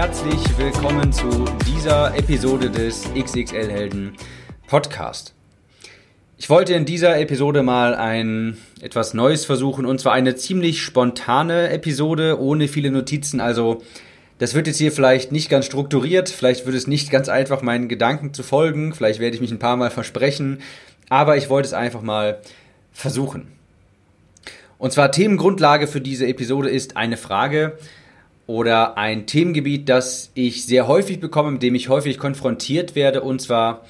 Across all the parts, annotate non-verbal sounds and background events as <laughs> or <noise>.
Herzlich willkommen zu dieser Episode des XXL Helden Podcast. Ich wollte in dieser Episode mal ein etwas Neues versuchen und zwar eine ziemlich spontane Episode ohne viele Notizen. Also das wird jetzt hier vielleicht nicht ganz strukturiert, vielleicht wird es nicht ganz einfach meinen Gedanken zu folgen, vielleicht werde ich mich ein paar Mal versprechen, aber ich wollte es einfach mal versuchen. Und zwar Themengrundlage für diese Episode ist eine Frage, oder ein Themengebiet, das ich sehr häufig bekomme, mit dem ich häufig konfrontiert werde, und zwar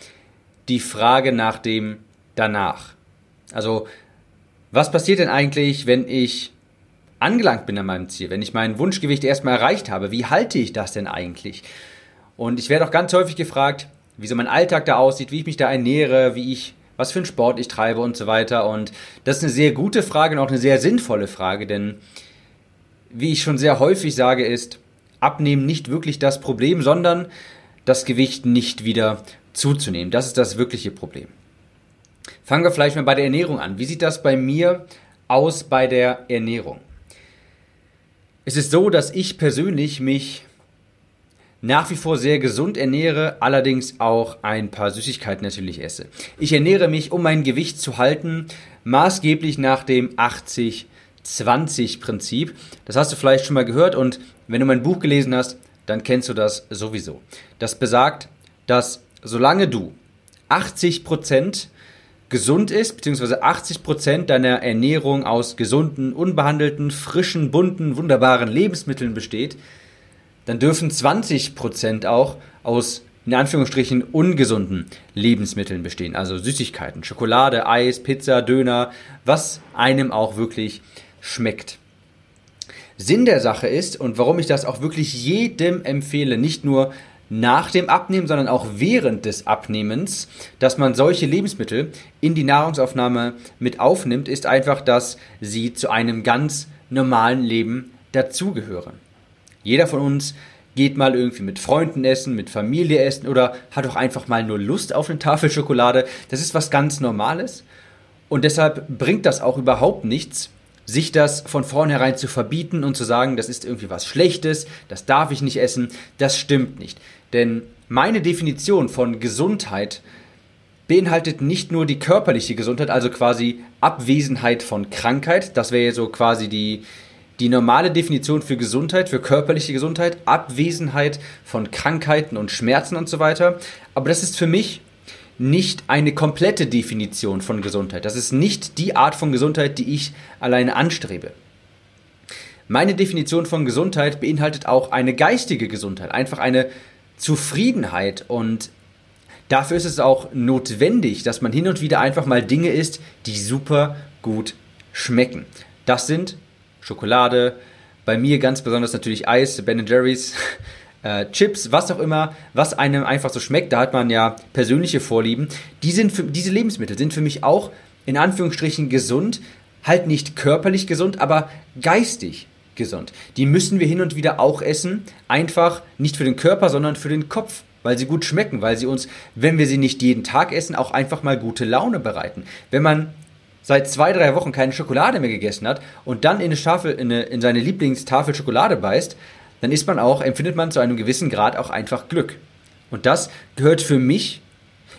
die Frage nach dem danach. Also, was passiert denn eigentlich, wenn ich angelangt bin an meinem Ziel, wenn ich mein Wunschgewicht erstmal erreicht habe? Wie halte ich das denn eigentlich? Und ich werde auch ganz häufig gefragt, wie so mein Alltag da aussieht, wie ich mich da ernähre, wie ich, was für einen Sport ich treibe und so weiter. Und das ist eine sehr gute Frage und auch eine sehr sinnvolle Frage, denn wie ich schon sehr häufig sage, ist Abnehmen nicht wirklich das Problem, sondern das Gewicht nicht wieder zuzunehmen. Das ist das wirkliche Problem. Fangen wir vielleicht mal bei der Ernährung an. Wie sieht das bei mir aus bei der Ernährung? Es ist so, dass ich persönlich mich nach wie vor sehr gesund ernähre, allerdings auch ein paar Süßigkeiten natürlich esse. Ich ernähre mich, um mein Gewicht zu halten, maßgeblich nach dem 80 20-Prinzip. Das hast du vielleicht schon mal gehört und wenn du mein Buch gelesen hast, dann kennst du das sowieso. Das besagt, dass solange du 80% gesund ist, beziehungsweise 80% deiner Ernährung aus gesunden, unbehandelten, frischen, bunten, wunderbaren Lebensmitteln besteht, dann dürfen 20% auch aus in Anführungsstrichen ungesunden Lebensmitteln bestehen, also Süßigkeiten, Schokolade, Eis, Pizza, Döner, was einem auch wirklich schmeckt. Sinn der Sache ist und warum ich das auch wirklich jedem empfehle, nicht nur nach dem Abnehmen, sondern auch während des Abnehmens, dass man solche Lebensmittel in die Nahrungsaufnahme mit aufnimmt, ist einfach, dass sie zu einem ganz normalen Leben dazugehören. Jeder von uns geht mal irgendwie mit Freunden essen, mit Familie essen oder hat auch einfach mal nur Lust auf eine Tafel Schokolade. Das ist was ganz Normales und deshalb bringt das auch überhaupt nichts, sich das von vornherein zu verbieten und zu sagen, das ist irgendwie was Schlechtes, das darf ich nicht essen, das stimmt nicht. Denn meine Definition von Gesundheit beinhaltet nicht nur die körperliche Gesundheit, also quasi Abwesenheit von Krankheit, das wäre so quasi die, die normale Definition für Gesundheit, für körperliche Gesundheit, Abwesenheit von Krankheiten und Schmerzen und so weiter. Aber das ist für mich nicht eine komplette Definition von Gesundheit. Das ist nicht die Art von Gesundheit, die ich alleine anstrebe. Meine Definition von Gesundheit beinhaltet auch eine geistige Gesundheit, einfach eine Zufriedenheit und dafür ist es auch notwendig, dass man hin und wieder einfach mal Dinge isst, die super gut schmecken. Das sind Schokolade, bei mir ganz besonders natürlich Eis, Ben Jerry's, äh, Chips, was auch immer, was einem einfach so schmeckt, da hat man ja persönliche Vorlieben. Die sind für, diese Lebensmittel sind für mich auch in Anführungsstrichen gesund, halt nicht körperlich gesund, aber geistig gesund. Die müssen wir hin und wieder auch essen, einfach nicht für den Körper, sondern für den Kopf, weil sie gut schmecken, weil sie uns, wenn wir sie nicht jeden Tag essen, auch einfach mal gute Laune bereiten. Wenn man seit zwei, drei Wochen keine Schokolade mehr gegessen hat und dann in, eine Tafel, in, eine, in seine Lieblingstafel Schokolade beißt, dann ist man auch, empfindet man zu einem gewissen Grad auch einfach Glück. Und das gehört für mich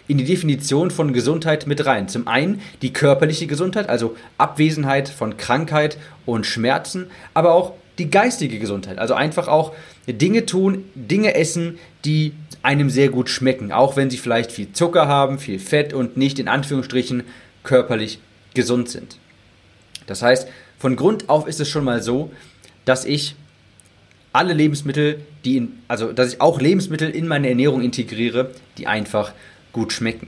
in die Definition von Gesundheit mit rein. Zum einen die körperliche Gesundheit, also Abwesenheit von Krankheit und Schmerzen, aber auch die geistige Gesundheit, also einfach auch Dinge tun, Dinge essen, die einem sehr gut schmecken, auch wenn sie vielleicht viel Zucker haben, viel Fett und nicht in Anführungsstrichen körperlich gesund sind. Das heißt, von Grund auf ist es schon mal so, dass ich alle Lebensmittel, die in, also dass ich auch Lebensmittel in meine Ernährung integriere, die einfach gut schmecken.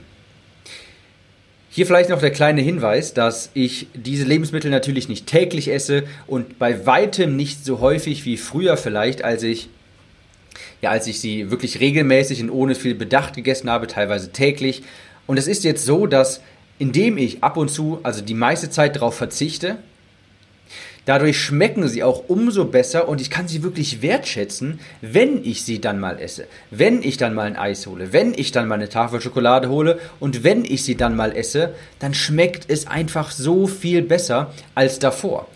Hier vielleicht noch der kleine Hinweis, dass ich diese Lebensmittel natürlich nicht täglich esse und bei weitem nicht so häufig wie früher vielleicht, als ich ja, als ich sie wirklich regelmäßig und ohne viel Bedacht gegessen habe, teilweise täglich. Und es ist jetzt so, dass indem ich ab und zu, also die meiste Zeit darauf verzichte, Dadurch schmecken sie auch umso besser und ich kann sie wirklich wertschätzen, wenn ich sie dann mal esse. Wenn ich dann mal ein Eis hole, wenn ich dann mal eine Tafel Schokolade hole und wenn ich sie dann mal esse, dann schmeckt es einfach so viel besser als davor.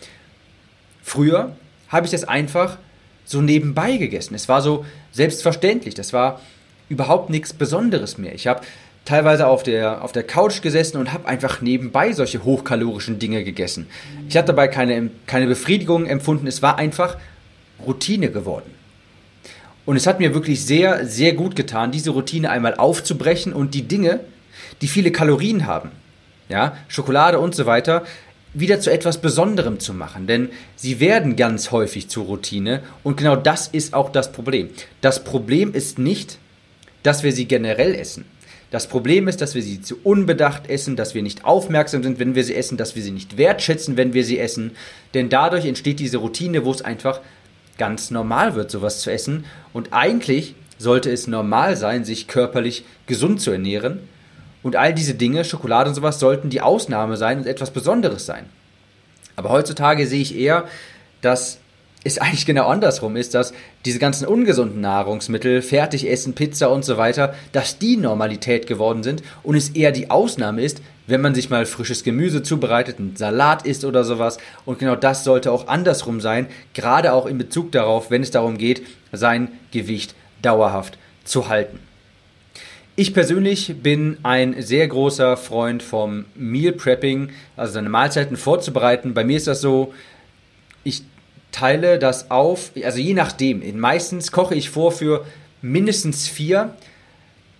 Früher habe ich das einfach so nebenbei gegessen. Es war so selbstverständlich. Das war überhaupt nichts Besonderes mehr. Ich habe teilweise auf der, auf der Couch gesessen und habe einfach nebenbei solche hochkalorischen Dinge gegessen. Ich hatte dabei keine, keine Befriedigung empfunden, es war einfach Routine geworden. Und es hat mir wirklich sehr, sehr gut getan, diese Routine einmal aufzubrechen und die Dinge, die viele Kalorien haben, ja, Schokolade und so weiter, wieder zu etwas Besonderem zu machen. Denn sie werden ganz häufig zur Routine und genau das ist auch das Problem. Das Problem ist nicht, dass wir sie generell essen. Das Problem ist, dass wir sie zu unbedacht essen, dass wir nicht aufmerksam sind, wenn wir sie essen, dass wir sie nicht wertschätzen, wenn wir sie essen. Denn dadurch entsteht diese Routine, wo es einfach ganz normal wird, sowas zu essen. Und eigentlich sollte es normal sein, sich körperlich gesund zu ernähren. Und all diese Dinge, Schokolade und sowas, sollten die Ausnahme sein und etwas Besonderes sein. Aber heutzutage sehe ich eher, dass es eigentlich genau andersrum ist, dass diese ganzen ungesunden Nahrungsmittel, Fertigessen, Pizza und so weiter, dass die Normalität geworden sind und es eher die Ausnahme ist, wenn man sich mal frisches Gemüse zubereitet, einen Salat isst oder sowas. Und genau das sollte auch andersrum sein, gerade auch in Bezug darauf, wenn es darum geht, sein Gewicht dauerhaft zu halten. Ich persönlich bin ein sehr großer Freund vom Meal Prepping, also seine Mahlzeiten vorzubereiten. Bei mir ist das so, ich teile das auf, also je nachdem. Meistens koche ich vor für mindestens vier,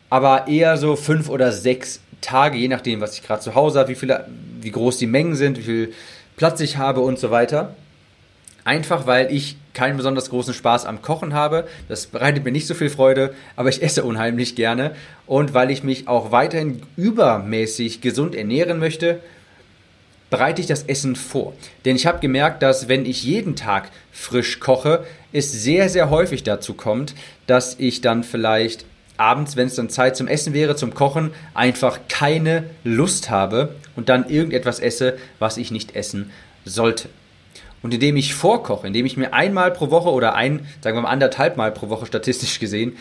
aber eher so fünf oder sechs Tage, je nachdem, was ich gerade zu Hause habe, wie, viele, wie groß die Mengen sind, wie viel Platz ich habe und so weiter. Einfach weil ich keinen besonders großen Spaß am Kochen habe. Das bereitet mir nicht so viel Freude, aber ich esse unheimlich gerne. Und weil ich mich auch weiterhin übermäßig gesund ernähren möchte bereite ich das Essen vor. Denn ich habe gemerkt, dass wenn ich jeden Tag frisch koche, es sehr, sehr häufig dazu kommt, dass ich dann vielleicht abends, wenn es dann Zeit zum Essen wäre, zum Kochen, einfach keine Lust habe und dann irgendetwas esse, was ich nicht essen sollte. Und indem ich vorkoche, indem ich mir einmal pro Woche oder ein, sagen wir mal anderthalb Mal pro Woche statistisch gesehen,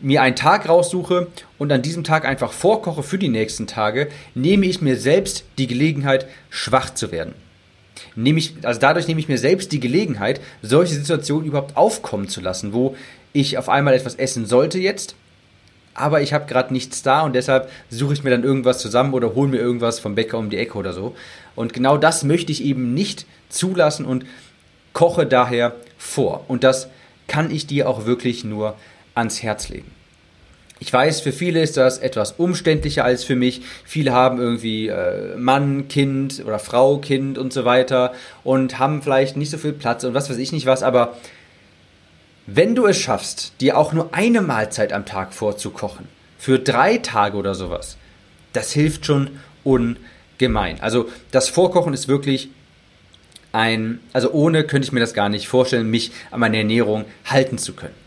mir einen Tag raussuche und an diesem Tag einfach vorkoche für die nächsten Tage, nehme ich mir selbst die Gelegenheit, schwach zu werden. Nehme ich, also dadurch nehme ich mir selbst die Gelegenheit, solche Situationen überhaupt aufkommen zu lassen, wo ich auf einmal etwas essen sollte jetzt, aber ich habe gerade nichts da und deshalb suche ich mir dann irgendwas zusammen oder hole mir irgendwas vom Bäcker um die Ecke oder so. Und genau das möchte ich eben nicht zulassen und koche daher vor. Und das kann ich dir auch wirklich nur ans Herz legen. Ich weiß, für viele ist das etwas umständlicher als für mich. Viele haben irgendwie äh, Mann, Kind oder Frau, Kind und so weiter und haben vielleicht nicht so viel Platz und was weiß ich nicht was, aber wenn du es schaffst, dir auch nur eine Mahlzeit am Tag vorzukochen, für drei Tage oder sowas, das hilft schon ungemein. Also das Vorkochen ist wirklich ein, also ohne könnte ich mir das gar nicht vorstellen, mich an meine Ernährung halten zu können.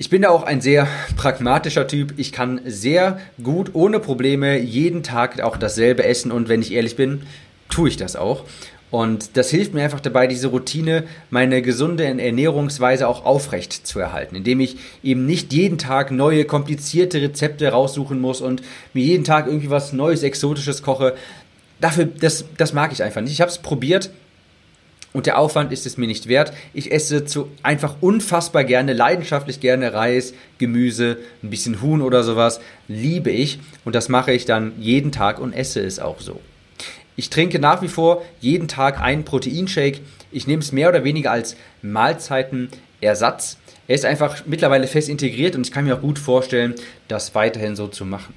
Ich bin da auch ein sehr pragmatischer Typ. Ich kann sehr gut ohne Probleme jeden Tag auch dasselbe essen und wenn ich ehrlich bin, tue ich das auch. Und das hilft mir einfach dabei, diese Routine, meine gesunde Ernährungsweise auch aufrecht zu erhalten, indem ich eben nicht jeden Tag neue, komplizierte Rezepte raussuchen muss und mir jeden Tag irgendwie was Neues, Exotisches koche. Dafür, das, das mag ich einfach nicht. Ich habe es probiert, und der Aufwand ist es mir nicht wert. Ich esse zu einfach unfassbar gerne, leidenschaftlich gerne Reis, Gemüse, ein bisschen Huhn oder sowas. Liebe ich und das mache ich dann jeden Tag und esse es auch so. Ich trinke nach wie vor jeden Tag einen Proteinshake. Ich nehme es mehr oder weniger als Mahlzeitenersatz. Er ist einfach mittlerweile fest integriert und ich kann mir auch gut vorstellen, das weiterhin so zu machen.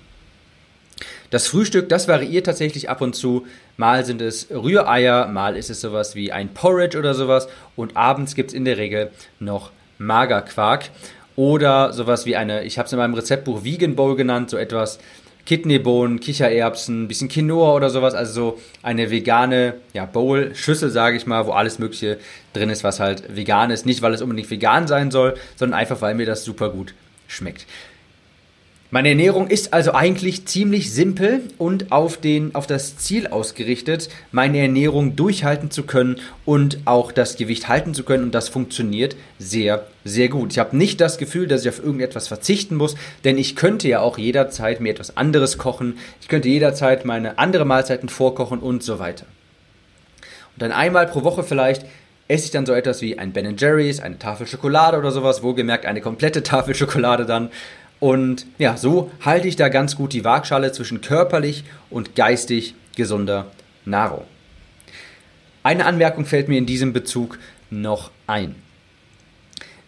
Das Frühstück, das variiert tatsächlich ab und zu. Mal sind es Rühreier, mal ist es sowas wie ein Porridge oder sowas. Und abends gibt es in der Regel noch Magerquark oder sowas wie eine, ich habe es in meinem Rezeptbuch Vegan Bowl genannt, so etwas Kidneybohnen, Kichererbsen, ein bisschen Quinoa oder sowas. Also so eine vegane ja, Bowl, Schüssel, sage ich mal, wo alles Mögliche drin ist, was halt vegan ist. Nicht, weil es unbedingt vegan sein soll, sondern einfach, weil mir das super gut schmeckt. Meine Ernährung ist also eigentlich ziemlich simpel und auf, den, auf das Ziel ausgerichtet, meine Ernährung durchhalten zu können und auch das Gewicht halten zu können. Und das funktioniert sehr, sehr gut. Ich habe nicht das Gefühl, dass ich auf irgendetwas verzichten muss, denn ich könnte ja auch jederzeit mir etwas anderes kochen. Ich könnte jederzeit meine andere Mahlzeiten vorkochen und so weiter. Und dann einmal pro Woche vielleicht esse ich dann so etwas wie ein Ben Jerry's, eine Tafel Schokolade oder sowas, wohlgemerkt eine komplette <laughs> Tafel Schokolade dann und ja, so halte ich da ganz gut die Waagschale zwischen körperlich und geistig gesunder Nahrung. Eine Anmerkung fällt mir in diesem Bezug noch ein.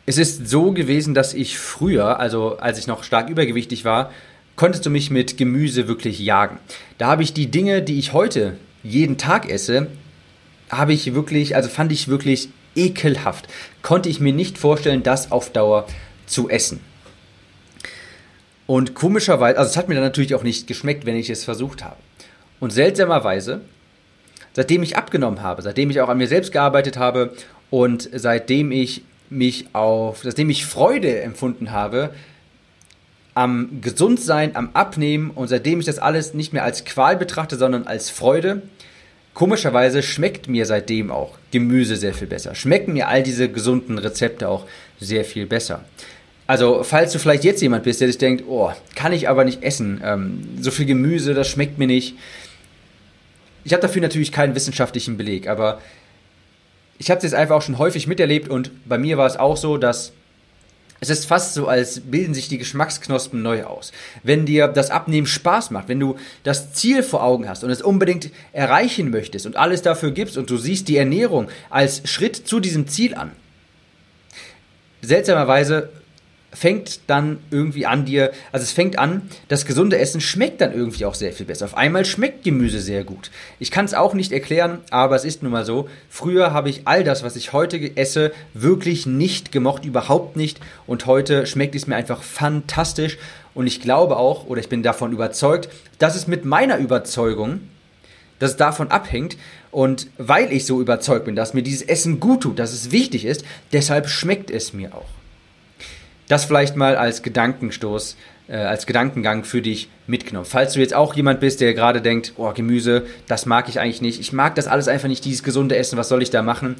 Es ist so gewesen, dass ich früher, also als ich noch stark übergewichtig war, konntest du mich mit Gemüse wirklich jagen. Da habe ich die Dinge, die ich heute jeden Tag esse, habe ich wirklich, also fand ich wirklich ekelhaft. Konnte ich mir nicht vorstellen, das auf Dauer zu essen. Und komischerweise, also es hat mir dann natürlich auch nicht geschmeckt, wenn ich es versucht habe. Und seltsamerweise, seitdem ich abgenommen habe, seitdem ich auch an mir selbst gearbeitet habe und seitdem ich mich auf, seitdem ich Freude empfunden habe am Gesundsein, am Abnehmen und seitdem ich das alles nicht mehr als Qual betrachte, sondern als Freude, komischerweise schmeckt mir seitdem auch Gemüse sehr viel besser. Schmecken mir all diese gesunden Rezepte auch sehr viel besser. Also, falls du vielleicht jetzt jemand bist, der sich denkt, oh, kann ich aber nicht essen, ähm, so viel Gemüse, das schmeckt mir nicht. Ich habe dafür natürlich keinen wissenschaftlichen Beleg, aber ich habe es jetzt einfach auch schon häufig miterlebt und bei mir war es auch so, dass es ist fast so, als bilden sich die Geschmacksknospen neu aus. Wenn dir das Abnehmen Spaß macht, wenn du das Ziel vor Augen hast und es unbedingt erreichen möchtest und alles dafür gibst und du siehst die Ernährung als Schritt zu diesem Ziel an, seltsamerweise fängt dann irgendwie an dir, also es fängt an, das gesunde Essen schmeckt dann irgendwie auch sehr viel besser. Auf einmal schmeckt Gemüse sehr gut. Ich kann es auch nicht erklären, aber es ist nun mal so. Früher habe ich all das, was ich heute esse, wirklich nicht gemocht, überhaupt nicht. Und heute schmeckt es mir einfach fantastisch. Und ich glaube auch, oder ich bin davon überzeugt, dass es mit meiner Überzeugung, dass es davon abhängt. Und weil ich so überzeugt bin, dass mir dieses Essen gut tut, dass es wichtig ist, deshalb schmeckt es mir auch. Das vielleicht mal als Gedankenstoß, äh, als Gedankengang für dich mitgenommen. Falls du jetzt auch jemand bist, der gerade denkt, oh, Gemüse, das mag ich eigentlich nicht. Ich mag das alles einfach nicht, dieses gesunde Essen, was soll ich da machen?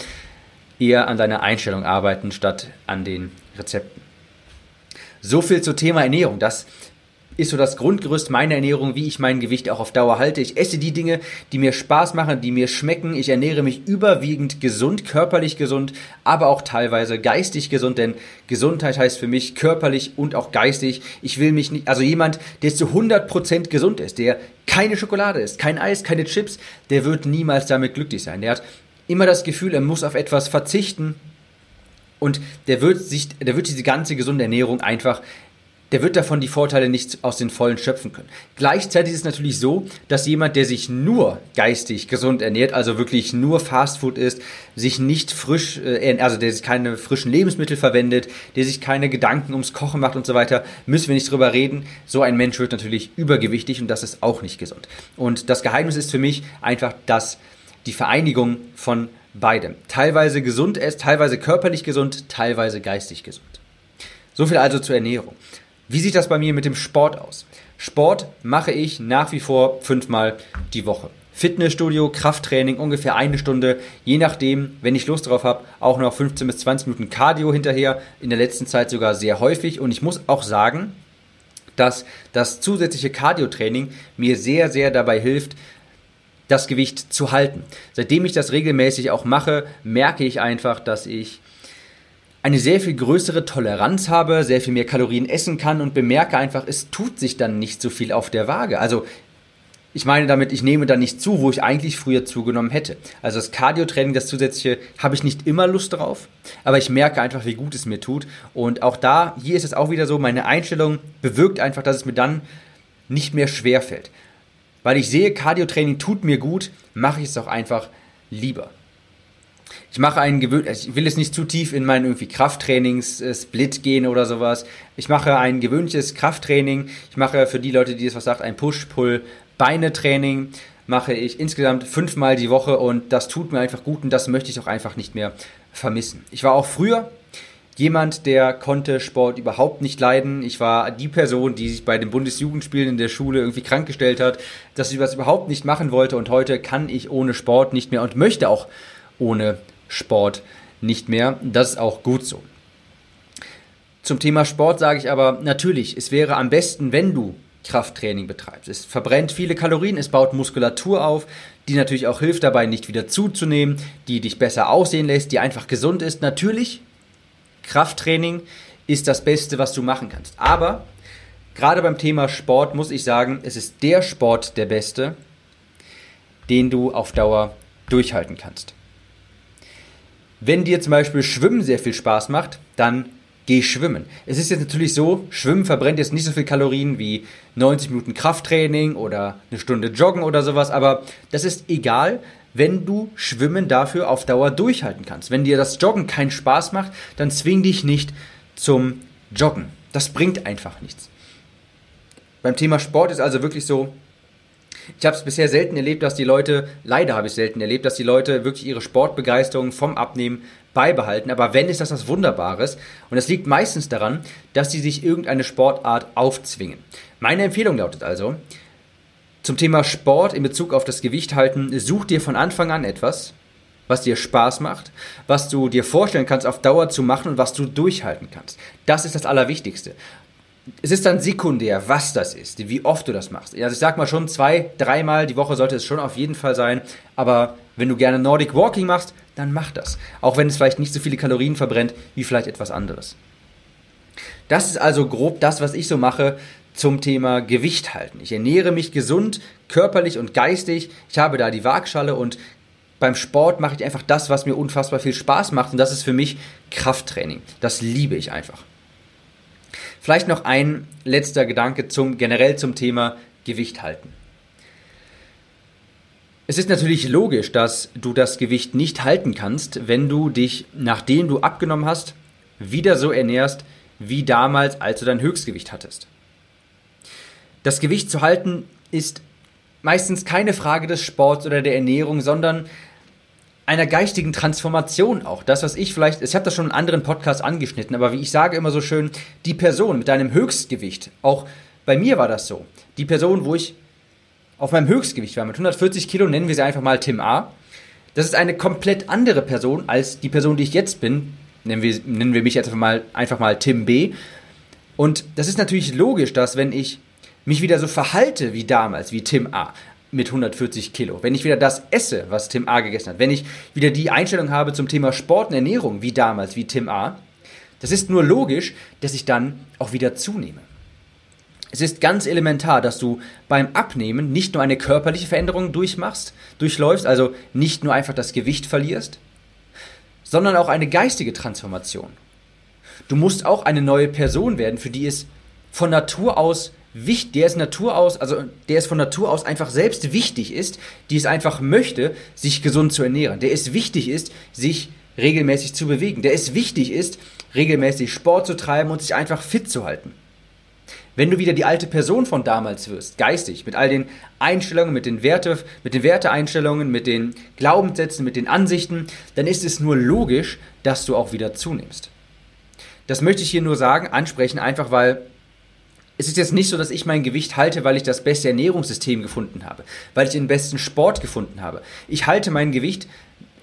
Eher an deiner Einstellung arbeiten, statt an den Rezepten. So viel zum Thema Ernährung. Das ist so das Grundgerüst meiner Ernährung, wie ich mein Gewicht auch auf Dauer halte. Ich esse die Dinge, die mir Spaß machen, die mir schmecken. Ich ernähre mich überwiegend gesund, körperlich gesund, aber auch teilweise geistig gesund, denn Gesundheit heißt für mich körperlich und auch geistig. Ich will mich nicht, also jemand, der zu 100% gesund ist, der keine Schokolade isst, kein Eis, keine Chips, der wird niemals damit glücklich sein. Der hat immer das Gefühl, er muss auf etwas verzichten, und der wird sich, der wird diese ganze gesunde Ernährung einfach der wird davon die Vorteile nicht aus den Vollen schöpfen können. Gleichzeitig ist es natürlich so, dass jemand, der sich nur geistig gesund ernährt, also wirklich nur Fastfood isst, sich nicht frisch, äh, also der sich keine frischen Lebensmittel verwendet, der sich keine Gedanken ums Kochen macht und so weiter, müssen wir nicht drüber reden. So ein Mensch wird natürlich übergewichtig und das ist auch nicht gesund. Und das Geheimnis ist für mich einfach, dass die Vereinigung von beidem. Teilweise gesund ist, teilweise körperlich gesund, teilweise geistig gesund. So viel also zur Ernährung. Wie sieht das bei mir mit dem Sport aus? Sport mache ich nach wie vor fünfmal die Woche. Fitnessstudio, Krafttraining, ungefähr eine Stunde, je nachdem, wenn ich Lust drauf habe, auch noch 15 bis 20 Minuten Cardio hinterher, in der letzten Zeit sogar sehr häufig. Und ich muss auch sagen, dass das zusätzliche Cardio-Training mir sehr, sehr dabei hilft, das Gewicht zu halten. Seitdem ich das regelmäßig auch mache, merke ich einfach, dass ich eine sehr viel größere Toleranz habe, sehr viel mehr Kalorien essen kann und bemerke einfach, es tut sich dann nicht so viel auf der Waage. Also ich meine damit, ich nehme dann nicht zu, wo ich eigentlich früher zugenommen hätte. Also das Cardio-Training, das zusätzliche, habe ich nicht immer Lust drauf, aber ich merke einfach, wie gut es mir tut. Und auch da, hier ist es auch wieder so, meine Einstellung bewirkt einfach, dass es mir dann nicht mehr schwer fällt. Weil ich sehe, Cardio-Training tut mir gut, mache ich es auch einfach lieber. Ich mache einen gewöhn ich will jetzt nicht zu tief in mein irgendwie Krafttrainings-Split gehen oder sowas. Ich mache ein gewöhnliches Krafttraining. Ich mache für die Leute, die es was sagt, ein Push-Pull-Beine-Training. Mache ich insgesamt fünfmal die Woche und das tut mir einfach gut und das möchte ich auch einfach nicht mehr vermissen. Ich war auch früher jemand, der konnte Sport überhaupt nicht leiden. Ich war die Person, die sich bei den Bundesjugendspielen in der Schule irgendwie krankgestellt hat, dass ich was überhaupt nicht machen wollte und heute kann ich ohne Sport nicht mehr und möchte auch ohne Sport nicht mehr. Das ist auch gut so. Zum Thema Sport sage ich aber natürlich, es wäre am besten, wenn du Krafttraining betreibst. Es verbrennt viele Kalorien, es baut Muskulatur auf, die natürlich auch hilft dabei, nicht wieder zuzunehmen, die dich besser aussehen lässt, die einfach gesund ist. Natürlich Krafttraining ist das Beste, was du machen kannst. Aber gerade beim Thema Sport muss ich sagen, es ist der Sport der beste, den du auf Dauer durchhalten kannst. Wenn dir zum Beispiel Schwimmen sehr viel Spaß macht, dann geh schwimmen. Es ist jetzt natürlich so, Schwimmen verbrennt jetzt nicht so viel Kalorien wie 90 Minuten Krafttraining oder eine Stunde Joggen oder sowas, aber das ist egal, wenn du Schwimmen dafür auf Dauer durchhalten kannst. Wenn dir das Joggen keinen Spaß macht, dann zwing dich nicht zum Joggen. Das bringt einfach nichts. Beim Thema Sport ist also wirklich so, ich habe es bisher selten erlebt, dass die Leute, leider habe ich selten erlebt, dass die Leute wirklich ihre Sportbegeisterung vom Abnehmen beibehalten. Aber wenn, ist das was Wunderbares. Und das liegt meistens daran, dass sie sich irgendeine Sportart aufzwingen. Meine Empfehlung lautet also, zum Thema Sport in Bezug auf das Gewicht halten, such dir von Anfang an etwas, was dir Spaß macht, was du dir vorstellen kannst, auf Dauer zu machen und was du durchhalten kannst. Das ist das Allerwichtigste. Es ist dann sekundär, was das ist, wie oft du das machst. Also ich sag mal schon zwei, dreimal die Woche sollte es schon auf jeden Fall sein. Aber wenn du gerne Nordic Walking machst, dann mach das. Auch wenn es vielleicht nicht so viele Kalorien verbrennt wie vielleicht etwas anderes. Das ist also grob das, was ich so mache zum Thema Gewicht halten. Ich ernähre mich gesund, körperlich und geistig. Ich habe da die Waagschale und beim Sport mache ich einfach das, was mir unfassbar viel Spaß macht und das ist für mich Krafttraining. Das liebe ich einfach. Vielleicht noch ein letzter Gedanke zum generell zum Thema Gewicht halten. Es ist natürlich logisch, dass du das Gewicht nicht halten kannst, wenn du dich, nachdem du abgenommen hast, wieder so ernährst wie damals, als du dein Höchstgewicht hattest. Das Gewicht zu halten ist meistens keine Frage des Sports oder der Ernährung, sondern einer geistigen Transformation auch. Das, was ich vielleicht, ich habe das schon in anderen Podcasts angeschnitten, aber wie ich sage immer so schön, die Person mit deinem Höchstgewicht, auch bei mir war das so, die Person, wo ich auf meinem Höchstgewicht war, mit 140 Kilo, nennen wir sie einfach mal Tim A. Das ist eine komplett andere Person als die Person, die ich jetzt bin. Nennen wir, nennen wir mich jetzt einfach mal, einfach mal Tim B. Und das ist natürlich logisch, dass wenn ich mich wieder so verhalte wie damals, wie Tim A. mit 140 Kilo, wenn ich wieder das esse, was Tim A. gegessen hat, wenn ich wieder die Einstellung habe zum Thema Sport und Ernährung wie damals, wie Tim A., das ist nur logisch, dass ich dann auch wieder zunehme. Es ist ganz elementar, dass du beim Abnehmen nicht nur eine körperliche Veränderung durchmachst, durchläufst, also nicht nur einfach das Gewicht verlierst, sondern auch eine geistige Transformation. Du musst auch eine neue Person werden, für die es von Natur aus wichtig, der ist Natur aus, also der ist von Natur aus einfach selbst wichtig ist, die es einfach möchte, sich gesund zu ernähren. Der es wichtig ist, sich regelmäßig zu bewegen. Der es wichtig ist, regelmäßig Sport zu treiben und sich einfach fit zu halten. Wenn du wieder die alte Person von damals wirst, geistig, mit all den Einstellungen, mit den Werte, mit den Werteeinstellungen, mit den Glaubenssätzen, mit den Ansichten, dann ist es nur logisch, dass du auch wieder zunimmst. Das möchte ich hier nur sagen, ansprechen, einfach weil es ist jetzt nicht so, dass ich mein Gewicht halte, weil ich das beste Ernährungssystem gefunden habe, weil ich den besten Sport gefunden habe. Ich halte mein Gewicht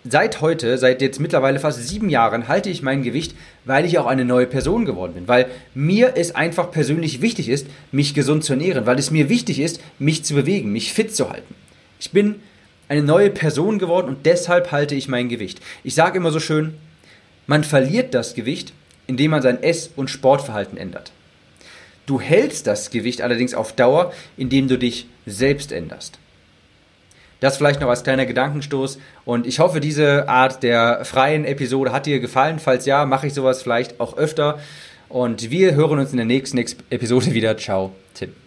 seit heute, seit jetzt mittlerweile fast sieben Jahren, halte ich mein Gewicht, weil ich auch eine neue Person geworden bin. Weil mir es einfach persönlich wichtig ist, mich gesund zu ernähren, weil es mir wichtig ist, mich zu bewegen, mich fit zu halten. Ich bin eine neue Person geworden und deshalb halte ich mein Gewicht. Ich sage immer so schön, man verliert das Gewicht, indem man sein Ess- und Sportverhalten ändert. Du hältst das Gewicht allerdings auf Dauer, indem du dich selbst änderst. Das vielleicht noch als kleiner Gedankenstoß. Und ich hoffe, diese Art der freien Episode hat dir gefallen. Falls ja, mache ich sowas vielleicht auch öfter. Und wir hören uns in der nächsten Episode wieder. Ciao, Tim.